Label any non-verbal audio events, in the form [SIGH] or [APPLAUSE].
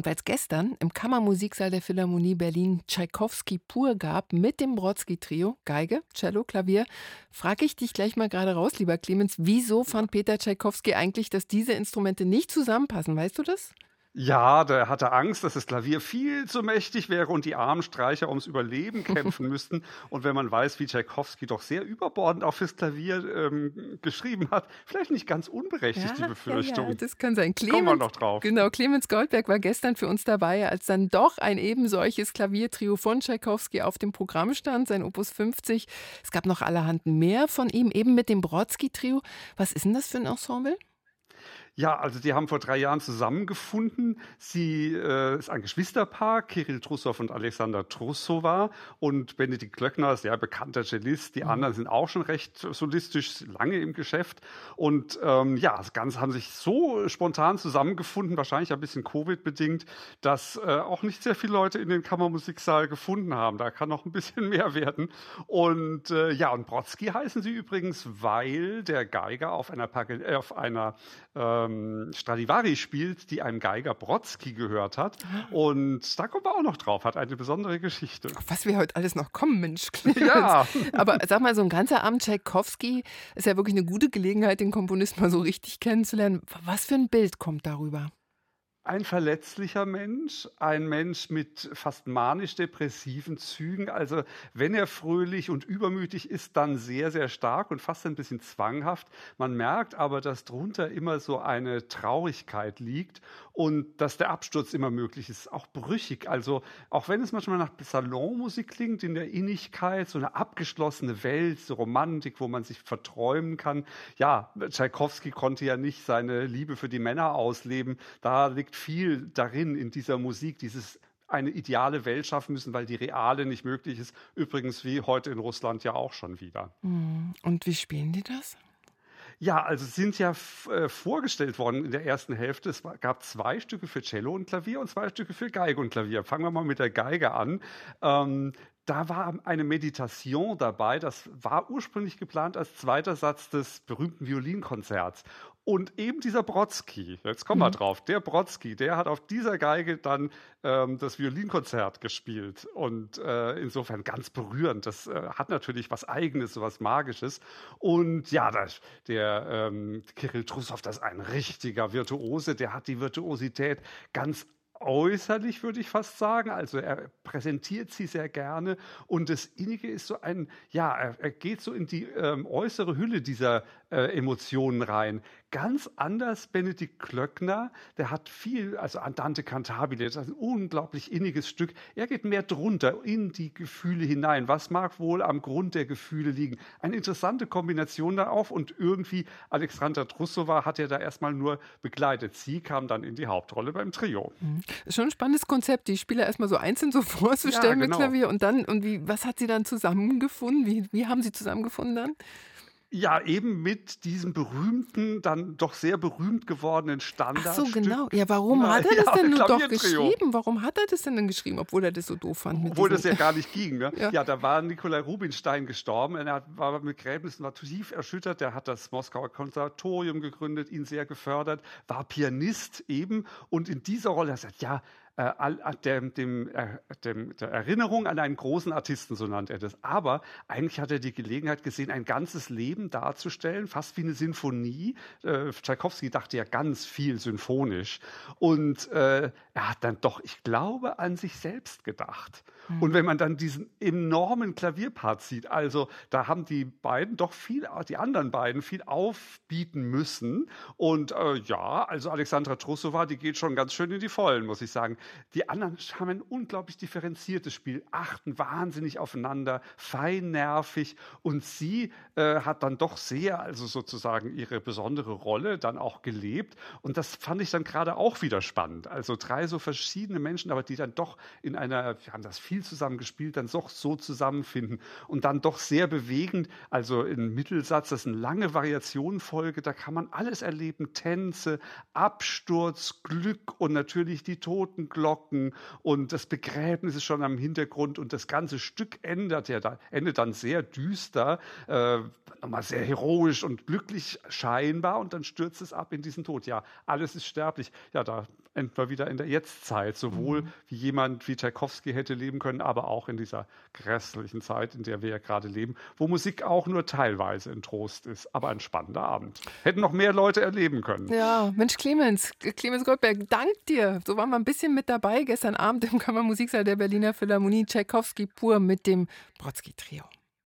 Und weil es gestern im Kammermusiksaal der Philharmonie Berlin Tschaikowski pur gab mit dem Brodsky-Trio, Geige, Cello, Klavier, frage ich dich gleich mal gerade raus, lieber Clemens, wieso fand Peter Tschaikowski eigentlich, dass diese Instrumente nicht zusammenpassen? Weißt du das? Ja, der hatte Angst, dass das Klavier viel zu mächtig wäre und die armen Streicher ums Überleben [LAUGHS] kämpfen müssten. Und wenn man weiß, wie Tchaikovsky doch sehr überbordend auch fürs Klavier ähm, geschrieben hat, vielleicht nicht ganz unberechtigt ja, die Befürchtung. Ja, ja, das kann sein. Clemens, Kommen wir noch drauf. Genau, Clemens Goldberg war gestern für uns dabei, als dann doch ein eben solches Klaviertrio von Tchaikovsky auf dem Programm stand, sein Opus 50. Es gab noch allerhand mehr von ihm, eben mit dem Brodsky-Trio. Was ist denn das für ein Ensemble? Ja, also die haben vor drei Jahren zusammengefunden. Sie äh, ist ein Geschwisterpaar, Kirill Trussow und Alexander Trussowa und Benedikt Klöckner, sehr bekannter Cellist. Die mhm. anderen sind auch schon recht solistisch lange im Geschäft. Und ähm, ja, das Ganze haben sich so spontan zusammengefunden, wahrscheinlich ein bisschen Covid-bedingt, dass äh, auch nicht sehr viele Leute in den Kammermusiksaal gefunden haben. Da kann noch ein bisschen [LAUGHS] mehr werden. Und äh, ja, und Brodsky heißen sie übrigens, weil der Geiger auf einer, Pagel äh, auf einer äh, ähm, Stradivari spielt, die einem Geiger Brodsky gehört hat. Ah. Und da kommen wir auch noch drauf, hat eine besondere Geschichte. Auf was wir heute alles noch kommen, Mensch. Ja. Aber sag mal, so ein ganzer Abend Tchaikovsky ist ja wirklich eine gute Gelegenheit, den Komponisten mal so richtig kennenzulernen. Was für ein Bild kommt darüber? Ein verletzlicher Mensch, ein Mensch mit fast manisch-depressiven Zügen. Also wenn er fröhlich und übermütig ist, dann sehr, sehr stark und fast ein bisschen zwanghaft. Man merkt aber, dass drunter immer so eine Traurigkeit liegt und dass der Absturz immer möglich ist, auch brüchig. Also auch wenn es manchmal nach Salonmusik klingt, in der Innigkeit, so eine abgeschlossene Welt, so Romantik, wo man sich verträumen kann. Ja, Tschaikowski konnte ja nicht seine Liebe für die Männer ausleben. Da liegt viel darin, in dieser Musik, dieses eine ideale Welt schaffen müssen, weil die reale nicht möglich ist. Übrigens wie heute in Russland ja auch schon wieder. Hm. Und wie spielen die das? Ja, also sind ja äh, vorgestellt worden in der ersten Hälfte. Es gab zwei Stücke für Cello und Klavier und zwei Stücke für Geige und Klavier. Fangen wir mal mit der Geige an. Ähm, da war eine Meditation dabei. Das war ursprünglich geplant als zweiter Satz des berühmten Violinkonzerts. Und eben dieser Brodsky, jetzt kommen wir mhm. drauf, der Brodsky, der hat auf dieser Geige dann ähm, das Violinkonzert gespielt. Und äh, insofern ganz berührend. Das äh, hat natürlich was Eigenes, so was Magisches. Und ja, das, der ähm, Kirill Trussow, das ist ein richtiger Virtuose. Der hat die Virtuosität ganz äußerlich, würde ich fast sagen. Also er präsentiert sie sehr gerne und das Innige ist so ein, ja, er, geht so in die ähm, äußere Hülle dieser äh, Emotionen rein. Ganz anders Benedikt Klöckner, der hat viel, also Andante Cantabile, das ist ein unglaublich inniges Stück. Er geht mehr drunter in die Gefühle hinein. Was mag wohl am Grund der Gefühle liegen? Eine interessante Kombination da auf und irgendwie Alexandra Trussowa hat er da erstmal nur begleitet. Sie kam dann in die Hauptrolle beim Trio. Mhm. Schon ein spannendes Konzept, die Spieler erstmal so einzeln so [LAUGHS] vorzustellen ja, genau. mit Klavier und dann, und wie, was hat sie dann zusammengefunden? Wie, wie haben sie zusammengefunden dann? Ja, eben mit diesem berühmten, dann doch sehr berühmt gewordenen Standard. Ach so, genau. Ja, warum hat er [LAUGHS] das ja, denn nur doch geschrieben? Warum hat er das denn dann geschrieben, obwohl er das so doof fand? obwohl das ja gar nicht ging. Ne? [LAUGHS] ja. ja. da war Nikolai Rubinstein gestorben. Er war mit Gräbnissen war tief erschüttert. Der hat das Moskauer Konservatorium gegründet, ihn sehr gefördert, war Pianist eben. Und in dieser Rolle, er sagt, ja, äh, dem, dem, äh, dem, der Erinnerung an einen großen Artisten, so nannte er das. Aber eigentlich hat er die Gelegenheit gesehen, ein ganzes Leben darzustellen, fast wie eine Sinfonie. Äh, Tchaikovsky dachte ja ganz viel symphonisch. Und äh, er hat dann doch, ich glaube, an sich selbst gedacht. Mhm. Und wenn man dann diesen enormen Klavierpart sieht, also da haben die beiden doch viel, die anderen beiden viel aufbieten müssen. Und äh, ja, also Alexandra Trussowa, die geht schon ganz schön in die Vollen, muss ich sagen. Die anderen haben ein unglaublich differenziertes Spiel, achten wahnsinnig aufeinander, feinnervig und sie äh, hat dann doch sehr, also sozusagen ihre besondere Rolle dann auch gelebt und das fand ich dann gerade auch wieder spannend. Also drei so verschiedene Menschen, aber die dann doch in einer, wir haben das viel zusammen gespielt, dann doch so zusammenfinden und dann doch sehr bewegend, also in Mittelsatz, das ist eine lange Variationenfolge, da kann man alles erleben, Tänze, Absturz, Glück und natürlich die Toten Glocken und das Begräbnis ist schon am Hintergrund und das ganze Stück endet ja da, endet dann sehr düster, äh, nochmal sehr heroisch und glücklich scheinbar und dann stürzt es ab in diesen Tod. Ja, alles ist sterblich. Ja, da enden wieder in der Jetztzeit, sowohl mhm. wie jemand wie Tchaikovsky hätte leben können, aber auch in dieser grässlichen Zeit, in der wir ja gerade leben, wo Musik auch nur teilweise ein Trost ist, aber ein spannender Abend. Hätten noch mehr Leute erleben können. Ja, Mensch, Clemens, Clemens Goldberg, dank dir. So waren wir ein bisschen mit dabei gestern Abend im Kammermusiksaal der Berliner Philharmonie Tchaikovsky pur mit dem Brodsky-Trio.